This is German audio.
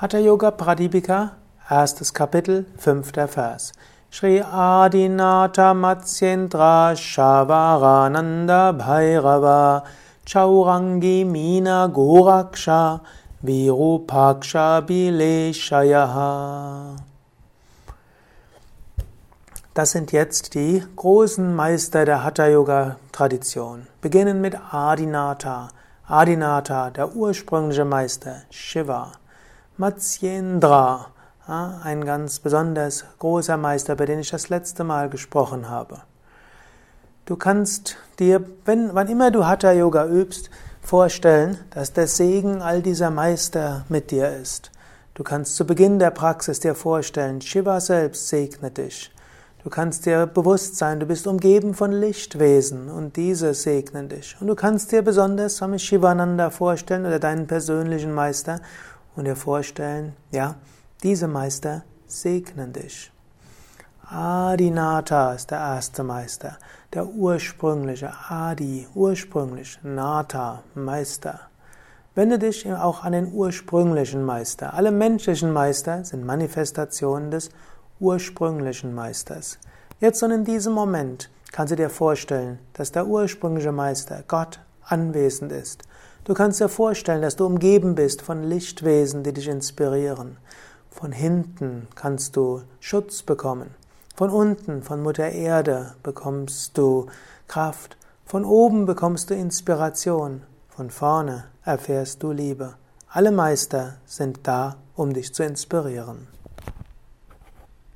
Hatha Yoga Pradipika, erstes Kapitel, fünfter Vers. Shri Adinata Matsyendra Shavarananda Bhairava Chaurangi Mina Goraksha Virupaksha Bileshayaha Das sind jetzt die großen Meister der Hatha-Yoga-Tradition. Beginnen mit Adinata. Adinata, der ursprüngliche Meister, Shiva. Matsyendra, ein ganz besonders großer Meister, bei dem ich das letzte Mal gesprochen habe. Du kannst dir, wenn, wann immer du Hatha Yoga übst, vorstellen, dass der Segen all dieser Meister mit dir ist. Du kannst zu Beginn der Praxis dir vorstellen, Shiva selbst segne dich. Du kannst dir bewusst sein, du bist umgeben von Lichtwesen und diese segnen dich. Und du kannst dir besonders Swami Shivananda vorstellen oder deinen persönlichen Meister und dir vorstellen, ja, diese Meister segnen dich. Adinata ist der erste Meister, der ursprüngliche Adi, ursprünglich, Nata, Meister. Wende dich auch an den ursprünglichen Meister. Alle menschlichen Meister sind Manifestationen des ursprünglichen Meisters. Jetzt und in diesem Moment kannst du dir vorstellen, dass der ursprüngliche Meister, Gott, anwesend ist. Du kannst dir vorstellen, dass du umgeben bist von Lichtwesen, die dich inspirieren. Von hinten kannst du Schutz bekommen. Von unten, von Mutter Erde, bekommst du Kraft. Von oben bekommst du Inspiration. Von vorne erfährst du Liebe. Alle Meister sind da, um dich zu inspirieren.